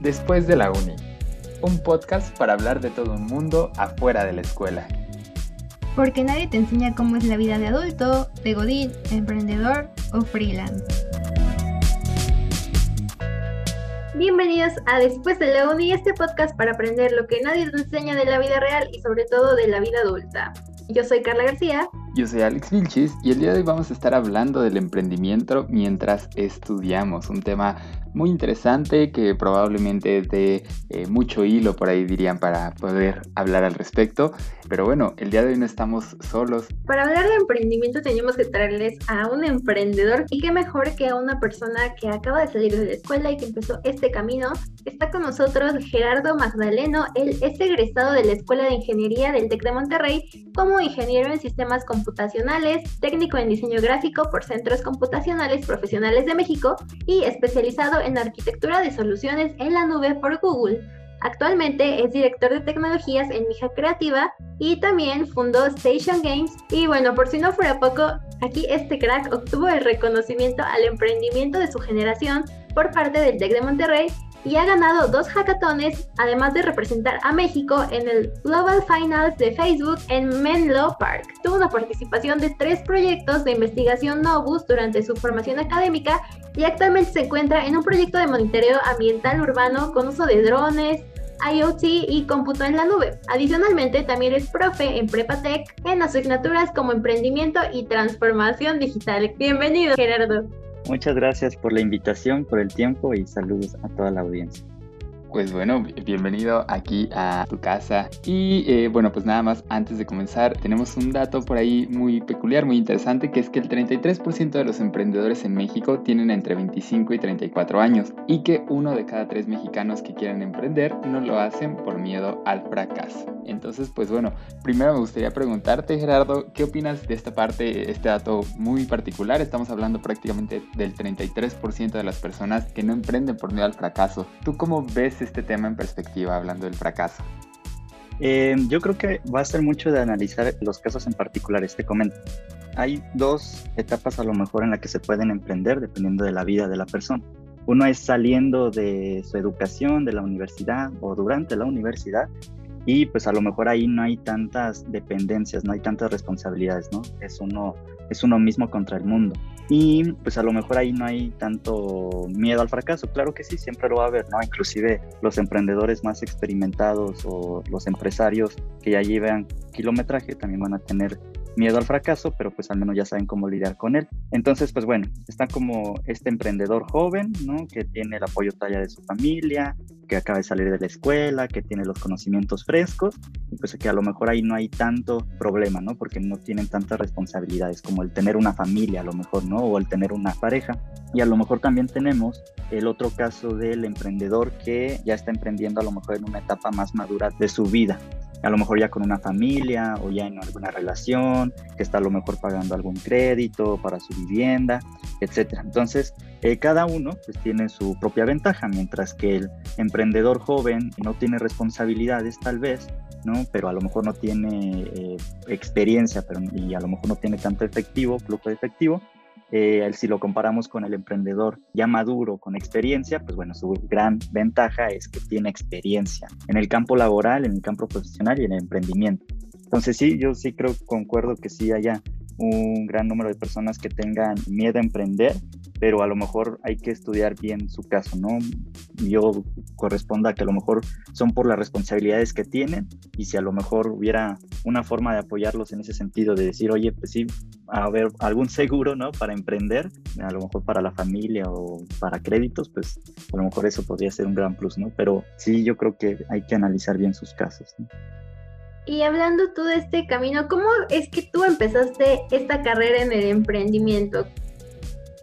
Después de la uni, un podcast para hablar de todo un mundo afuera de la escuela. Porque nadie te enseña cómo es la vida de adulto, de godín, emprendedor o freelance. Bienvenidos a Después de la Uni, este podcast para aprender lo que nadie te enseña de la vida real y sobre todo de la vida adulta. Yo soy Carla García. Yo soy Alex Vilchis y el día de hoy vamos a estar hablando del emprendimiento mientras estudiamos, un tema muy interesante que probablemente dé eh, mucho hilo por ahí dirían para poder hablar al respecto. Pero bueno, el día de hoy no estamos solos. Para hablar de emprendimiento tenemos que traerles a un emprendedor y qué mejor que a una persona que acaba de salir de la escuela y que empezó este camino. Está con nosotros Gerardo Magdaleno, él es egresado de la Escuela de Ingeniería del TEC de Monterrey como ingeniero en sistemas computacionales, técnico en diseño gráfico por Centros Computacionales Profesionales de México y especializado en arquitectura de soluciones en la nube por Google. Actualmente es director de tecnologías en Mija Creativa y también fundó Station Games. Y bueno, por si no fuera poco, aquí este crack obtuvo el reconocimiento al emprendimiento de su generación por parte del TEC de Monterrey y ha ganado dos hackatones, además de representar a México en el Global Finals de Facebook en Menlo Park. Tuvo una participación de tres proyectos de investigación Novus durante su formación académica y actualmente se encuentra en un proyecto de monitoreo ambiental urbano con uso de drones, IoT y cómputo en la nube. Adicionalmente, también es profe en Prepatec en asignaturas como emprendimiento y transformación digital. Bienvenido, Gerardo. Muchas gracias por la invitación, por el tiempo y saludos a toda la audiencia. Pues bueno, bienvenido aquí a tu casa. Y eh, bueno, pues nada más, antes de comenzar, tenemos un dato por ahí muy peculiar, muy interesante, que es que el 33% de los emprendedores en México tienen entre 25 y 34 años y que uno de cada tres mexicanos que quieren emprender no lo hacen por miedo al fracaso. Entonces, pues bueno, primero me gustaría preguntarte, Gerardo, ¿qué opinas de esta parte, este dato muy particular? Estamos hablando prácticamente del 33% de las personas que no emprenden por miedo al fracaso. ¿Tú cómo ves este tema en perspectiva, hablando del fracaso? Eh, yo creo que va a ser mucho de analizar los casos en particulares, te comento. Hay dos etapas a lo mejor en las que se pueden emprender dependiendo de la vida de la persona. Uno es saliendo de su educación, de la universidad o durante la universidad y pues a lo mejor ahí no hay tantas dependencias, no hay tantas responsabilidades, ¿no? Es uno, es uno mismo contra el mundo. Y pues a lo mejor ahí no hay tanto miedo al fracaso, claro que sí, siempre lo va a haber, ¿no? Inclusive los emprendedores más experimentados o los empresarios que ya llevan kilometraje también van a tener miedo al fracaso, pero pues al menos ya saben cómo lidiar con él. Entonces, pues bueno, está como este emprendedor joven, ¿no? Que tiene el apoyo talla de su familia, que acaba de salir de la escuela, que tiene los conocimientos frescos, y pues que a lo mejor ahí no hay tanto problema, ¿no? Porque no tienen tantas responsabilidades como el tener una familia, a lo mejor, ¿no? O el tener una pareja. Y a lo mejor también tenemos el otro caso del emprendedor que ya está emprendiendo a lo mejor en una etapa más madura de su vida, a lo mejor ya con una familia o ya en alguna relación, que está a lo mejor pagando algún crédito para su vivienda, etcétera. Entonces, eh, cada uno pues tiene su propia ventaja, mientras que el emprendedor joven no tiene responsabilidades tal vez, ¿no? Pero a lo mejor no tiene eh, experiencia pero, y a lo mejor no tiene tanto efectivo, flujo de efectivo, eh, si lo comparamos con el emprendedor ya maduro, con experiencia, pues bueno, su gran ventaja es que tiene experiencia en el campo laboral, en el campo profesional y en el emprendimiento. Entonces sí, yo sí creo, concuerdo que sí haya un gran número de personas que tengan miedo a emprender pero a lo mejor hay que estudiar bien su caso, ¿no? Yo corresponda que a lo mejor son por las responsabilidades que tienen y si a lo mejor hubiera una forma de apoyarlos en ese sentido, de decir, oye, pues sí, a ver, algún seguro, ¿no? Para emprender, a lo mejor para la familia o para créditos, pues a lo mejor eso podría ser un gran plus, ¿no? Pero sí, yo creo que hay que analizar bien sus casos, ¿no? Y hablando tú de este camino, ¿cómo es que tú empezaste esta carrera en el emprendimiento?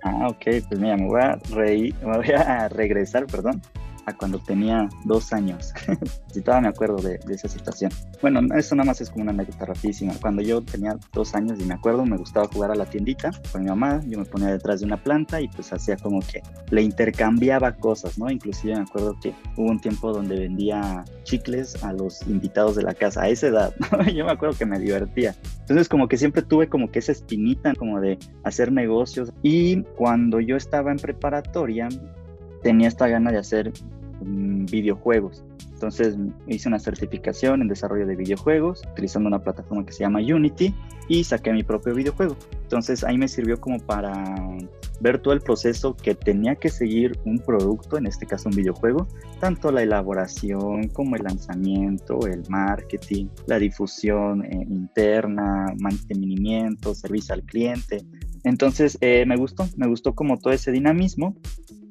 Ah, ok, pues mira, me voy a reír, me voy a regresar, perdón, a cuando tenía dos años. si todavía me acuerdo de, esa situación. Bueno, eso nada más es como una anécdota rapidísima. Cuando yo tenía dos años y me acuerdo, me gustaba jugar a la tiendita con mi mamá. Yo me ponía detrás de una planta y pues hacía como que le intercambiaba cosas, ¿no? Inclusive me acuerdo que hubo un tiempo donde vendía chicles a los invitados de la casa a esa edad. yo me acuerdo que me divertía. Entonces como que siempre tuve como que esa espinita como de hacer negocios. Y cuando yo estaba en preparatoria, tenía esta gana de hacer mm, videojuegos. Entonces hice una certificación en desarrollo de videojuegos utilizando una plataforma que se llama Unity y saqué mi propio videojuego. Entonces ahí me sirvió como para ver todo el proceso que tenía que seguir un producto, en este caso un videojuego, tanto la elaboración como el lanzamiento, el marketing, la difusión eh, interna, mantenimiento, servicio al cliente. Entonces eh, me gustó, me gustó como todo ese dinamismo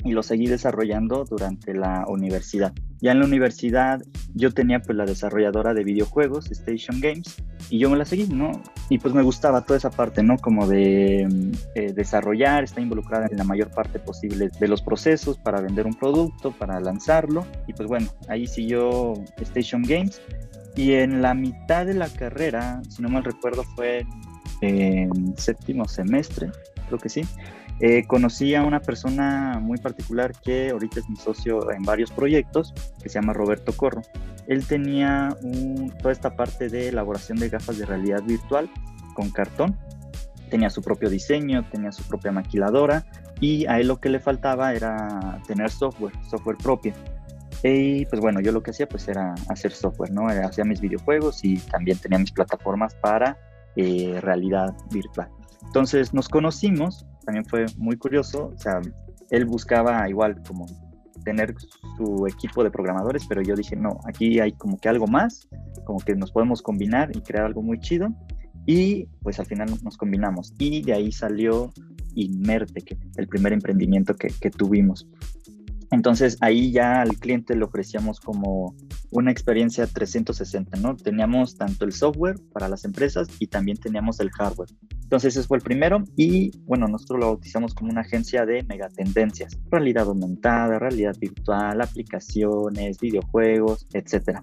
y lo seguí desarrollando durante la universidad. Ya en la universidad yo tenía pues la desarrolladora de videojuegos, Station Games, y yo me la seguí, ¿no? Y pues me gustaba toda esa parte, ¿no? Como de mm, eh, desarrollar, estar involucrada en la mayor parte posible de los procesos para vender un producto, para lanzarlo. Y pues bueno, ahí siguió Station Games. Y en la mitad de la carrera, si no mal recuerdo, fue en séptimo semestre, creo que sí eh, conocí a una persona muy particular que ahorita es mi socio en varios proyectos, que se llama Roberto Corro. Él tenía toda esta parte de elaboración de gafas de realidad virtual con cartón. Tenía su propio diseño, tenía su propia maquiladora y a él lo que le faltaba era tener software, software propio. Y pues bueno, yo lo que hacía pues era hacer software, ¿no? Hacía mis videojuegos y también tenía mis plataformas para eh, realidad virtual. Entonces nos conocimos también fue muy curioso. O sea, él buscaba igual como tener su equipo de programadores, pero yo dije, no, aquí hay como que algo más, como que nos podemos combinar y crear algo muy chido. Y pues al final nos combinamos. Y de ahí salió Inmerte, que el primer emprendimiento que, que tuvimos. Entonces ahí ya al cliente le ofrecíamos como una experiencia 360, ¿no? Teníamos tanto el software para las empresas y también teníamos el hardware. Entonces ese fue el primero y bueno, nosotros lo bautizamos como una agencia de megatendencias, realidad aumentada, realidad virtual, aplicaciones, videojuegos, etcétera.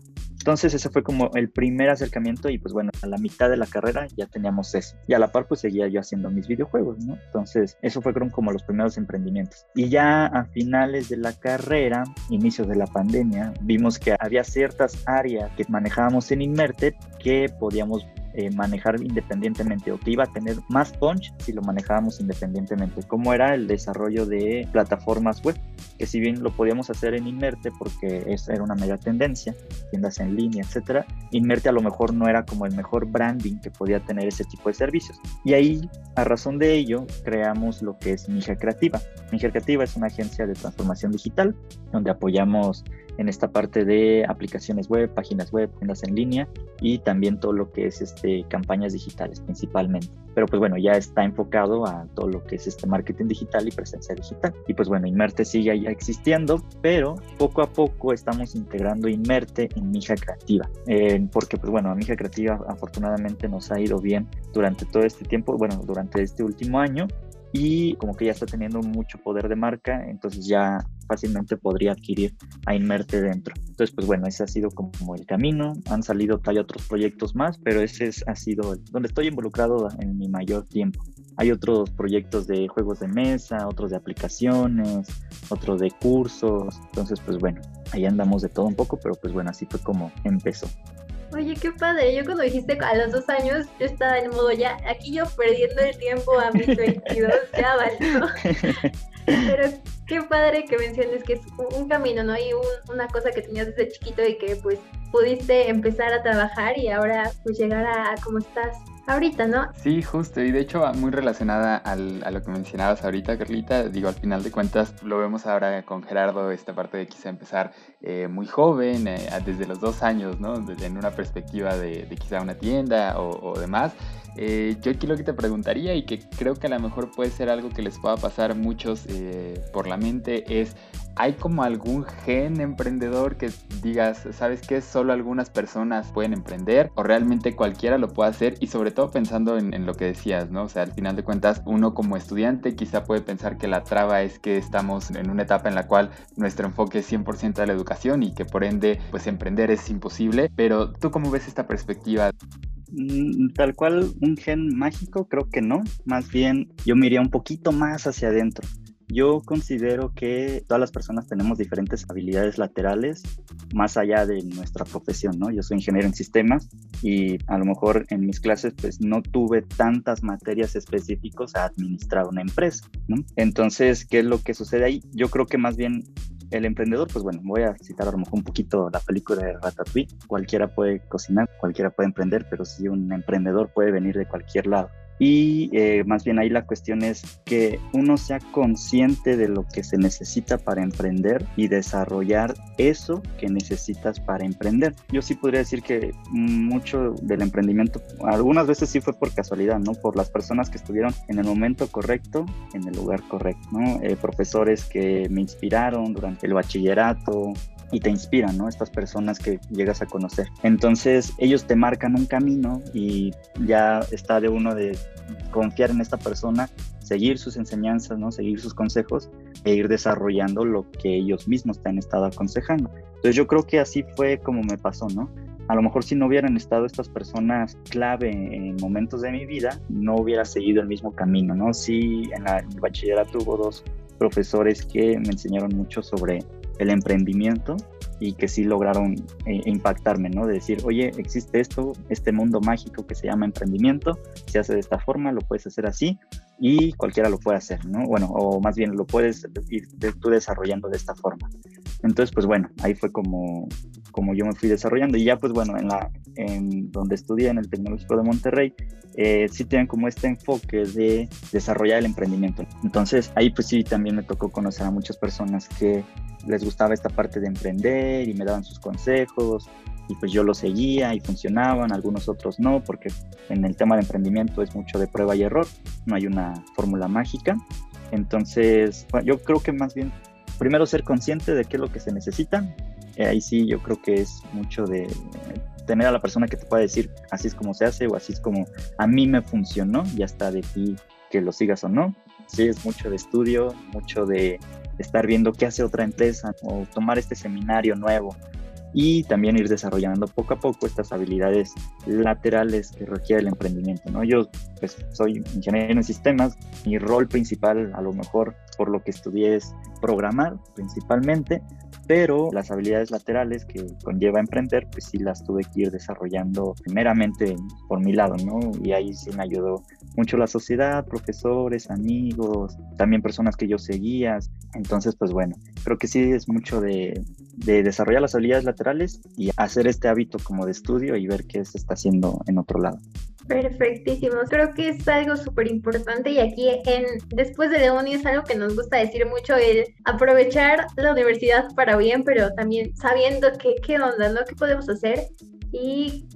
Entonces ese fue como el primer acercamiento y pues bueno, a la mitad de la carrera ya teníamos eso. Y a la par pues seguía yo haciendo mis videojuegos, ¿no? Entonces eso fue como los primeros emprendimientos. Y ya a finales de la carrera, inicios de la pandemia, vimos que había ciertas áreas que manejábamos en Inmerte que podíamos eh, manejar independientemente o que iba a tener más punch si lo manejábamos independientemente, como era el desarrollo de plataformas web, que si bien lo podíamos hacer en Inmerte porque esa era una mega tendencia, tiendas en línea, etcétera, Inmerte a lo mejor no era como el mejor branding que podía tener ese tipo de servicios. Y ahí, a razón de ello, creamos lo que es Mija Creativa. Mija Creativa es una agencia de transformación digital donde apoyamos en esta parte de aplicaciones web, páginas web, tiendas en línea y también todo lo que es este, campañas digitales principalmente. Pero pues bueno, ya está enfocado a todo lo que es este marketing digital y presencia digital. Y pues bueno, Inmerte sigue ya existiendo, pero poco a poco estamos integrando Inmerte en Mija Creativa. Eh, porque pues bueno, a Mija Creativa afortunadamente nos ha ido bien durante todo este tiempo, bueno, durante este último año y como que ya está teniendo mucho poder de marca, entonces ya fácilmente podría adquirir a Inmerte dentro. Entonces, pues bueno, ese ha sido como el camino. Han salido tal otros proyectos más, pero ese ha sido donde estoy involucrado en mi mayor tiempo. Hay otros proyectos de juegos de mesa, otros de aplicaciones, otros de cursos. Entonces, pues bueno, ahí andamos de todo un poco, pero pues bueno, así fue como empezó. Oye, qué padre. Yo cuando dijiste a los dos años, yo estaba en modo ya, aquí yo perdiendo el tiempo a mis 22, ya valió. Pero qué padre que menciones que es un camino, ¿no? Y una cosa que tenías desde chiquito y que pues pudiste empezar a trabajar y ahora pues llegar a, a cómo estás ahorita, ¿no? Sí, justo, y de hecho va muy relacionada al, a lo que mencionabas ahorita, Carlita. Digo, al final de cuentas lo vemos ahora con Gerardo, esta parte de quizá empezar eh, muy joven, eh, desde los dos años, ¿no? En una perspectiva de, quizá una tienda o, o demás. Eh, yo aquí lo que te preguntaría y que creo que a lo mejor puede ser algo que les pueda pasar a muchos por la mente es, ¿hay como algún gen emprendedor que digas, sabes que solo algunas personas pueden emprender o realmente cualquiera lo puede hacer y sobre todo pensando en, lo que decías, ¿no? O sea, al final de cuentas, uno como estudiante quizá puede pensar que la traba es que estamos en una etapa en la cual nuestro enfoque es 100% a la educación y que por ende, pues emprender es imposible, pero ¿tú cómo ves esta perspectiva? Mm, tal cual un gen mágico, creo que no. Más bien yo me iría un poquito más hacia adentro. Yo considero que todas las personas tenemos diferentes habilidades laterales más allá de nuestra profesión, ¿no? Yo soy ingeniero en sistemas y a lo mejor en mis clases pues no tuve tantas materias específicas a administrar una empresa, ¿no? Entonces, ¿qué es lo que sucede ahí? Yo creo que más bien el emprendedor, pues bueno, voy a citar a lo mejor un poquito la película de Ratatouille. Cualquiera puede cocinar, cualquiera puede emprender, pero si un emprendedor puede venir de cualquier lado. Y eh, más bien ahí la cuestión es que uno sea consciente de lo que se necesita para emprender y desarrollar eso que necesitas para emprender. Yo sí podría decir que mucho del emprendimiento, algunas veces sí fue por casualidad, ¿no? Por las personas que estuvieron en el momento correcto, en el lugar correcto, ¿no? Eh, profesores que me inspiraron durante el bachillerato, y te inspiran, ¿no? Estas personas que llegas a conocer. Entonces ellos te marcan un camino y ya está de uno de confiar en esta persona, seguir sus enseñanzas, ¿no? Seguir sus consejos e ir desarrollando lo que ellos mismos te han estado aconsejando. Entonces yo creo que así fue como me pasó, ¿no? A lo mejor si no hubieran estado estas personas clave en momentos de mi vida, no hubiera seguido el mismo camino, ¿no? Sí, en, la, bachillerato hubo dos profesores que me enseñaron mucho sobre el emprendimiento y que sí lograron eh, impactarme, ¿no? De decir, oye, existe esto, este mundo mágico que se llama emprendimiento, se hace de esta forma, lo puedes hacer así y cualquiera lo puede hacer, ¿no? Bueno, o más bien lo puedes ir tú desarrollando de esta forma. Entonces, pues bueno, ahí fue como, como yo me fui desarrollando y ya pues bueno, en, la, en donde estudié en el Tecnológico de Monterrey, eh, sí tienen como este enfoque de desarrollar el emprendimiento. Entonces ahí pues sí también me tocó conocer a muchas personas que les gustaba esta parte de emprender y me daban sus consejos y pues yo lo seguía y funcionaban, algunos otros no, porque en el tema de emprendimiento es mucho de prueba y error, no hay una fórmula mágica. Entonces, yo creo que más bien, primero ser consciente de qué es lo que se necesita. Ahí sí, yo creo que es mucho de tener a la persona que te pueda decir así es como se hace o así es como a mí me funcionó, ya está de ti que lo sigas o no. Sí, es mucho de estudio, mucho de estar viendo qué hace otra empresa o tomar este seminario nuevo y también ir desarrollando poco a poco estas habilidades laterales que requiere el emprendimiento. ¿no? Yo pues, soy ingeniero en sistemas, mi rol principal a lo mejor por lo que estudié es programar principalmente, pero las habilidades laterales que conlleva emprender, pues sí las tuve que ir desarrollando primeramente por mi lado, ¿no? Y ahí sí me ayudó mucho la sociedad, profesores, amigos, también personas que yo seguía. Entonces, pues bueno, creo que sí es mucho de, de desarrollar las habilidades laterales y hacer este hábito como de estudio y ver qué se está haciendo en otro lado. Perfectísimo, creo que es algo súper importante y aquí en después de uni es algo que nos gusta decir mucho, el aprovechar la universidad para bien, pero también sabiendo qué, qué onda, ¿no? ¿Qué podemos hacer? Y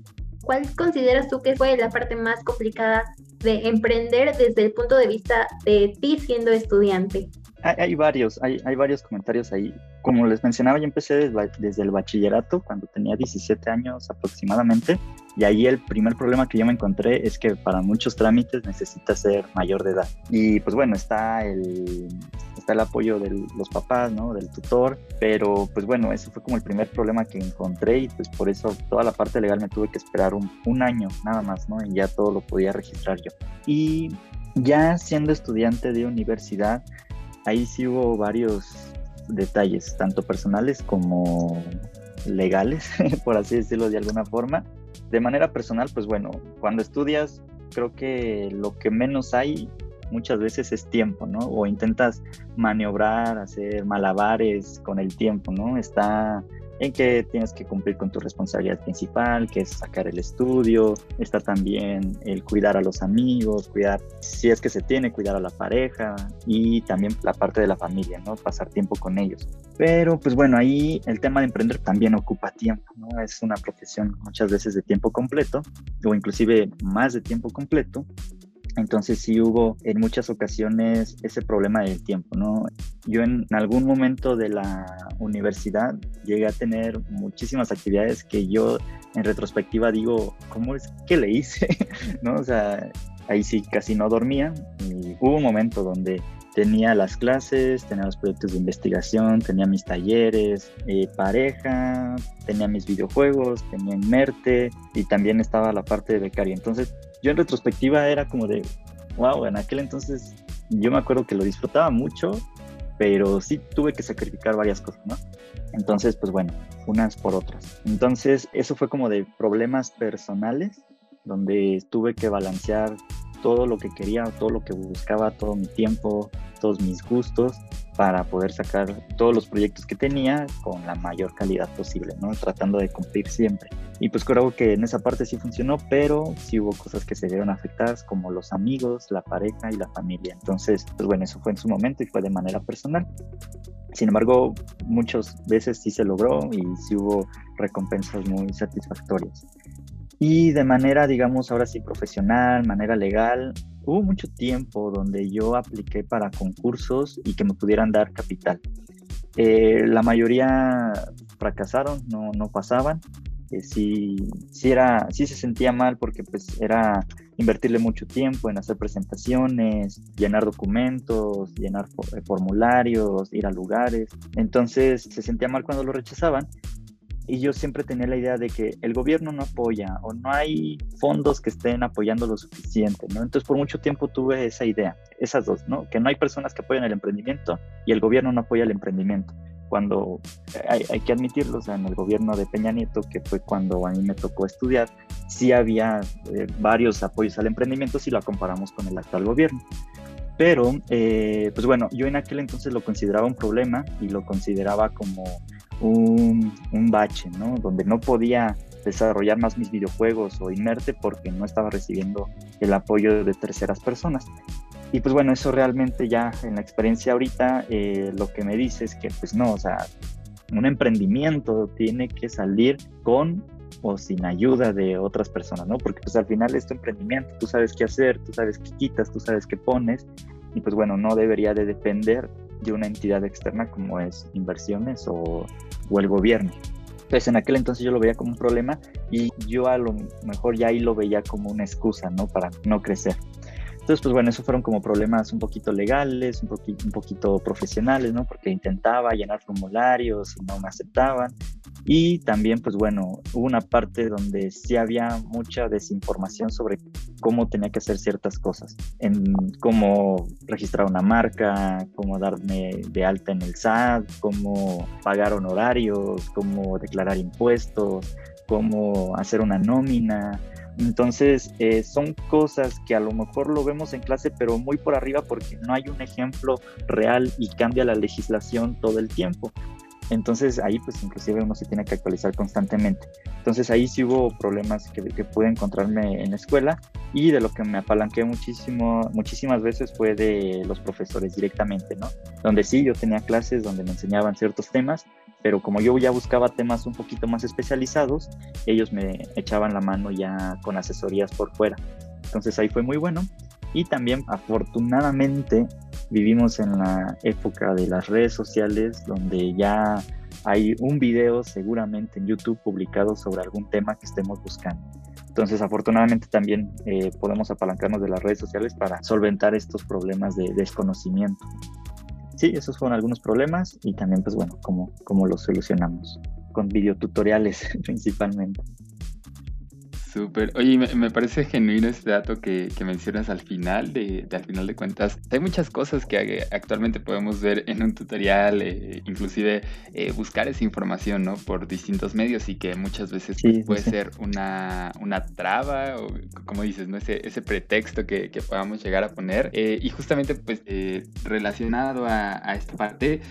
cuál consideras tú que fue la parte más complicada de emprender desde el punto de vista de ti siendo estudiante? Hay, varios, hay, hay, varios comentarios ahí. Como les mencionaba, yo empecé desde, el bachillerato cuando tenía 17 años aproximadamente. Y ahí el primer problema que yo me encontré es que para muchos trámites necesitas ser mayor de edad. Y pues bueno, está el, está el apoyo de los papás, ¿no? Del tutor. Pero pues bueno, eso fue como el primer problema que encontré y pues por eso toda la parte legal me tuve que esperar un, un año nada más, ¿no? Y ya todo lo podía registrar yo. Y ya siendo estudiante de universidad, ahí sí hubo varios detalles, tanto personales como legales, por así decirlo de alguna forma. De manera personal, pues bueno, cuando estudias, creo que lo que menos hay muchas veces es tiempo, ¿no? O intentas maniobrar, hacer malabares con el tiempo, ¿no? Está en que tienes que cumplir con tu responsabilidad principal, que es sacar el estudio, está también el cuidar a los amigos, cuidar, si es que se tiene, cuidar a la pareja y también la parte de la familia, ¿no? Pasar tiempo con ellos. Pero pues bueno, ahí el tema de emprender también ocupa tiempo, ¿no? Es una profesión muchas veces de tiempo completo o inclusive más de tiempo completo entonces sí hubo en muchas ocasiones ese problema del tiempo, ¿no? Yo en algún momento de la universidad llegué a tener muchísimas actividades que yo en retrospectiva digo, ¿cómo es que le hice? ¿No? O sea, ahí sí casi no dormía y hubo un momento donde tenía las clases, tenía los proyectos de investigación, tenía mis talleres, eh, pareja, tenía mis videojuegos, tenía Inmerte y también estaba la parte de becaria. Entonces yo en retrospectiva era como de, wow, en aquel entonces yo me acuerdo que lo disfrutaba mucho, pero sí tuve que sacrificar varias cosas, ¿no? Entonces, pues bueno, unas por otras. Entonces, eso fue como de problemas personales, donde tuve que balancear todo lo que quería, todo lo que buscaba, todo mi tiempo, todos mis gustos para poder sacar todos los proyectos que tenía con la mayor calidad posible, ¿no? Tratando de cumplir siempre. Y pues creo que en esa parte sí funcionó, pero sí hubo cosas que se vieron afectadas como los amigos, la pareja y la familia. Entonces, pues bueno, eso fue en su momento y fue de manera personal. Sin embargo, muchas veces sí se logró y sí hubo recompensas muy satisfactorias. Y de manera, digamos, ahora sí profesional, manera legal, hubo mucho tiempo donde yo apliqué para concursos y que me pudieran dar capital. Eh, la mayoría fracasaron, no, no pasaban. Eh, sí, sí, era, sí se sentía mal porque pues era invertirle mucho tiempo en hacer presentaciones, llenar documentos, llenar eh, formularios, ir a lugares. Entonces se sentía mal cuando lo rechazaban y yo siempre tenía la idea de que el gobierno no apoya o no hay fondos que estén apoyando lo suficiente, ¿no? Entonces por mucho tiempo tuve esa idea, esas dos, ¿no? Que no hay personas que apoyan el emprendimiento y el gobierno no apoya el emprendimiento. Cuando hay, hay que admitirlo, o sea, en el gobierno de Peña Nieto, que fue cuando a mí me tocó estudiar, sí había eh, varios apoyos al emprendimiento si lo comparamos con el actual gobierno. Pero, eh, pues bueno, yo en aquel entonces lo consideraba un problema y lo consideraba como un, un bache, ¿no? Donde no podía desarrollar más mis videojuegos o inerte porque no estaba recibiendo el apoyo de terceras personas. Y pues bueno, eso realmente ya en la experiencia ahorita eh, lo que me dice es que pues no, o sea, un emprendimiento tiene que salir con o sin ayuda de otras personas, ¿no? Porque pues al final es tu emprendimiento, tú sabes qué hacer, tú sabes qué quitas, tú sabes qué pones y pues bueno, no debería de depender de una entidad externa como es inversiones o, o el gobierno. Entonces en aquel entonces yo lo veía como un problema y yo a lo mejor ya ahí lo veía como una excusa, ¿no? Para no crecer. Entonces, pues bueno, esos fueron como problemas un poquito legales, un, poquito, un poquito profesionales, ¿no? Porque intentaba llenar formularios y no me aceptaban. Y también, pues bueno, hubo una parte donde sí había mucha desinformación sobre cómo tenía que hacer ciertas cosas, en cómo registrar una marca, cómo darme de alta en el SAT, cómo pagar honorarios, cómo declarar impuestos, cómo hacer una nómina, entonces, eh, son cosas que a lo mejor lo vemos en clase, pero muy por arriba porque no hay un ejemplo real y cambia la legislación todo el tiempo. Entonces ahí pues inclusive uno se tiene que actualizar constantemente. Entonces ahí sí hubo problemas que, que pude encontrarme en la escuela y de lo que me apalanqué muchísimo, muchísimas veces fue de los profesores directamente, ¿no? Donde sí, yo tenía clases donde me enseñaban ciertos temas, pero como yo ya buscaba temas un poquito más especializados, ellos me echaban la mano ya con asesorías por fuera. Entonces ahí fue muy bueno. Y también afortunadamente vivimos en la época de las redes sociales donde ya hay un video seguramente en YouTube publicado sobre algún tema que estemos buscando. Entonces, afortunadamente también eh, podemos apalancarnos de las redes sociales para solventar estos problemas de desconocimiento sí, esos fueron algunos problemas y también, pues bueno, cómo, cómo los solucionamos con videotutoriales principalmente. Súper. Oye, me, parece genuino este dato que, mencionas al final, de, al final de cuentas. Hay muchas cosas que actualmente podemos ver en un tutorial, eh, inclusive eh, buscar esa información, ¿no? Por distintos medios y que muchas veces pues, puede ser una, una traba o, como dices, ¿no? Ese, ese pretexto que, podamos llegar a poner. Eh, y justamente, pues, relacionado a, a, esta parte,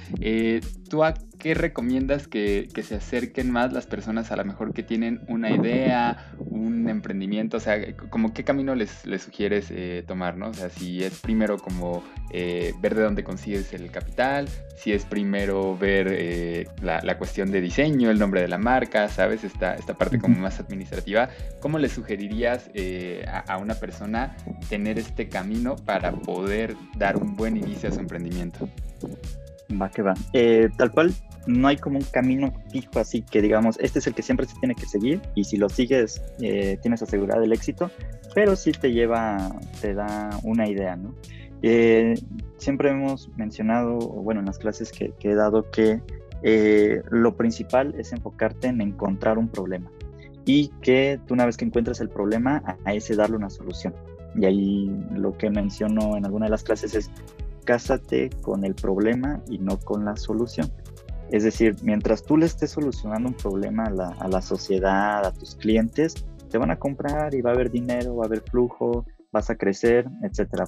¿tú a qué recomiendas que, que se acerquen más las personas a lo mejor que tienen una idea, un emprendimiento? O sea, como qué camino les, les sugieres eh, tomar, ¿no? O sea, si es primero como eh, ver de dónde consigues el capital, si es primero ver eh, la, cuestión de diseño, el nombre de la marca, ¿sabes? Esta, esta parte como más administrativa. ¿Cómo le sugerirías a, a, una persona tener este camino para poder dar un buen inicio a su emprendimiento? Va que va. tal cual, no hay como un camino fijo así que digamos, este es el que siempre se tiene que seguir y si lo sigues eh, tienes asegurado el éxito, pero sí te lleva, te da una idea, ¿no? Eh, siempre hemos mencionado, bueno, en las clases que, he dado, que eh, lo principal es enfocarte en encontrar un problema y que tú una vez que encuentres el problema, a ese darle una solución. Y ahí lo que menciono en alguna de las clases es cásate con el problema y no con la solución. Es decir, mientras tú le estés solucionando un problema a la, sociedad, a tus clientes, te van a comprar y va a haber dinero, va a haber flujo, vas a crecer, etc.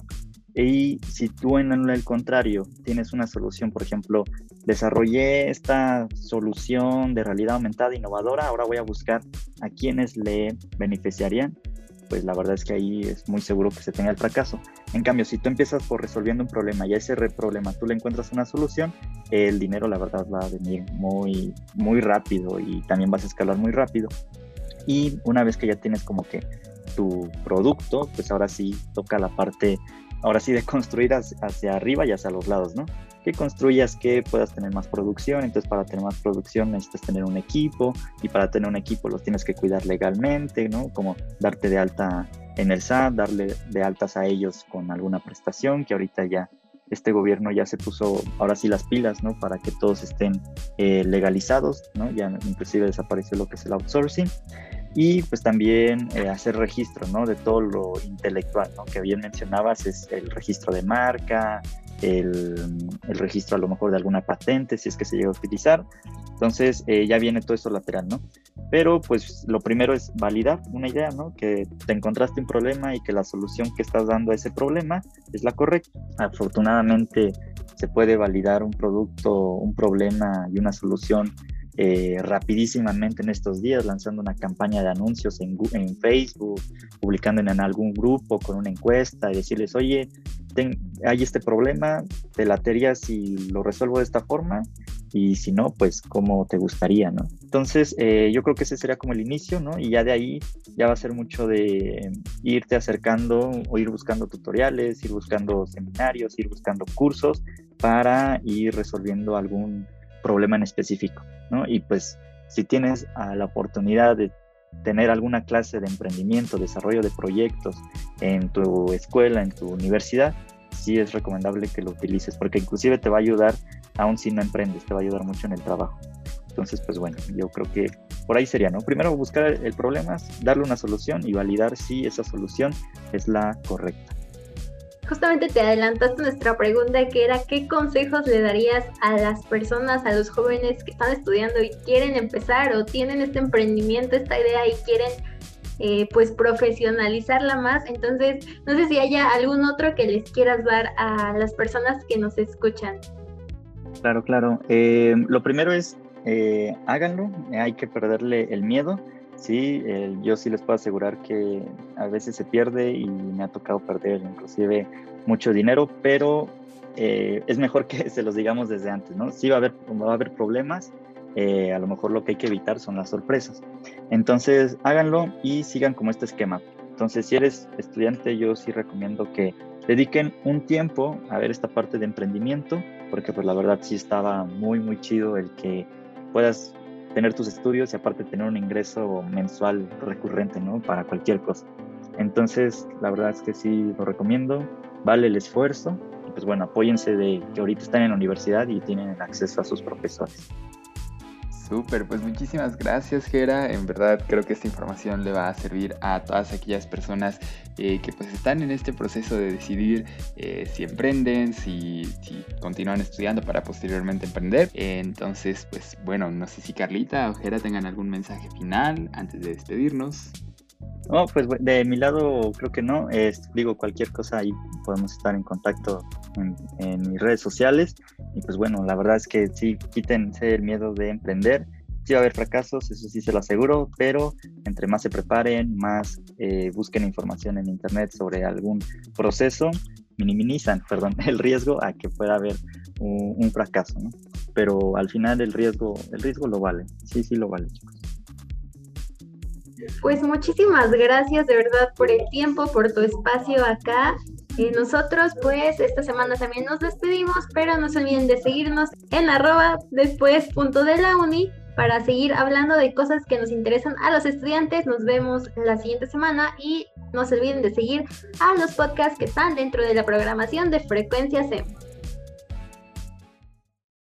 Y si tú en el contrario tienes una solución, por ejemplo, desarrollé esta solución de realidad aumentada innovadora, ahora voy a buscar a quienes le beneficiarían, pues la verdad es que ahí es muy seguro que se tenga el fracaso. En cambio, si tú empiezas por resolviendo un problema y a ese problema tú le encuentras una solución, el dinero la verdad va a venir muy, muy rápido y también vas a escalar muy rápido. Y una vez que ya tienes como que tu producto, pues ahora sí toca la parte ahora sí de construir hacia, arriba y hacia los lados, ¿no? Que construyas que puedas tener más producción, entonces para tener más producción necesitas tener un equipo y para tener un equipo los tienes que cuidar legalmente, ¿no? Como darte de alta en el SAT, darle de altas a ellos con alguna prestación, que ahorita ya este gobierno ya se puso ahora sí las pilas, ¿no? Para que todos estén eh, legalizados, ¿no? Ya inclusive desapareció lo que es el outsourcing y pues también eh, hacer registro ¿no? de todo lo intelectual, ¿no? que bien mencionabas, es el registro de marca, el, registro a lo mejor de alguna patente, si es que se llega a utilizar. Entonces eh, ya viene todo eso lateral, ¿no? Pero pues lo primero es validar una idea, ¿no? Que te encontraste un problema y que la solución que estás dando a ese problema es la correcta. Afortunadamente se puede validar un producto, un problema y una solución eh, rapidísimamente en estos días, lanzando una campaña de anuncios en, en Facebook, publicando en, algún grupo con una encuesta y decirles, oye, hay este problema, te latería si lo resuelvo de esta forma y si no, pues cómo te gustaría, ¿no? Entonces, eh, yo creo que ese sería como el inicio, ¿no? Y ya de ahí ya va a ser mucho de irte acercando o ir buscando tutoriales, ir buscando seminarios, ir buscando cursos para ir resolviendo algún problema en específico, ¿no? Y pues si tienes la oportunidad de tener alguna clase de emprendimiento, desarrollo de proyectos en tu escuela, en tu universidad, sí es recomendable que lo utilices, porque inclusive te va a ayudar, aún si no emprendes, te va a ayudar mucho en el trabajo. Entonces, pues bueno, yo creo que por ahí sería, ¿no? Primero buscar el problema, darle una solución y validar si esa solución es la correcta justamente te adelantaste nuestra pregunta que era ¿qué consejos le darías a las personas, a los jóvenes que están estudiando y quieren empezar o tienen este emprendimiento, esta idea y quieren eh, pues profesionalizarla más? Entonces, no sé si haya algún otro que les quieras dar a las personas que nos escuchan. Claro, claro. Eh, lo primero es eh, háganlo, hay que perderle el miedo. Sí, yo sí les puedo asegurar que a veces se pierde y me ha tocado perder inclusive mucho dinero, pero eh, es mejor que se los digamos desde antes, ¿no? Sí va a haber, va a haber problemas, eh, a lo mejor lo que hay que evitar son las sorpresas. Entonces, háganlo y sigan como este esquema. Entonces, si eres estudiante, yo sí recomiendo que dediquen un tiempo a ver esta parte de emprendimiento, porque pues la verdad sí estaba muy, muy chido el que puedas tener tus estudios y aparte tener un ingreso mensual recurrente, ¿no? Para cualquier cosa. Entonces, la verdad es que sí lo recomiendo, vale el esfuerzo y pues bueno, apóyense de que ahorita están en la universidad y tienen acceso a sus profesores. Súper, pues muchísimas gracias Gera. En verdad creo que esta información le va a servir a todas aquellas personas eh, que pues están en este proceso de decidir eh, si emprenden, si, si, continúan estudiando para posteriormente emprender. entonces, pues bueno, no sé si Carlita o Gera tengan algún mensaje final antes de despedirnos. No, pues de mi lado creo que no. digo, cualquier cosa ahí podemos estar en contacto en, mis redes sociales. Y pues bueno, la verdad es que sí, quítense el miedo de emprender. Sí va a haber fracasos, eso sí se lo aseguro, pero entre más se preparen, más eh, busquen información en internet sobre algún proceso, minimizan, perdón, el riesgo a que pueda haber un, fracaso. Pero al final el riesgo, el riesgo lo vale, sí, sí lo vale, chicos. Pues muchísimas gracias de verdad por el tiempo, por tu espacio acá. Y nosotros pues esta semana también nos despedimos, pero no se olviden de seguirnos en arroba después punto de la uni para seguir hablando de cosas que nos interesan a los estudiantes. Nos vemos la siguiente semana y no se olviden de seguir a los podcasts que están dentro de la programación de Frecuencia SEM.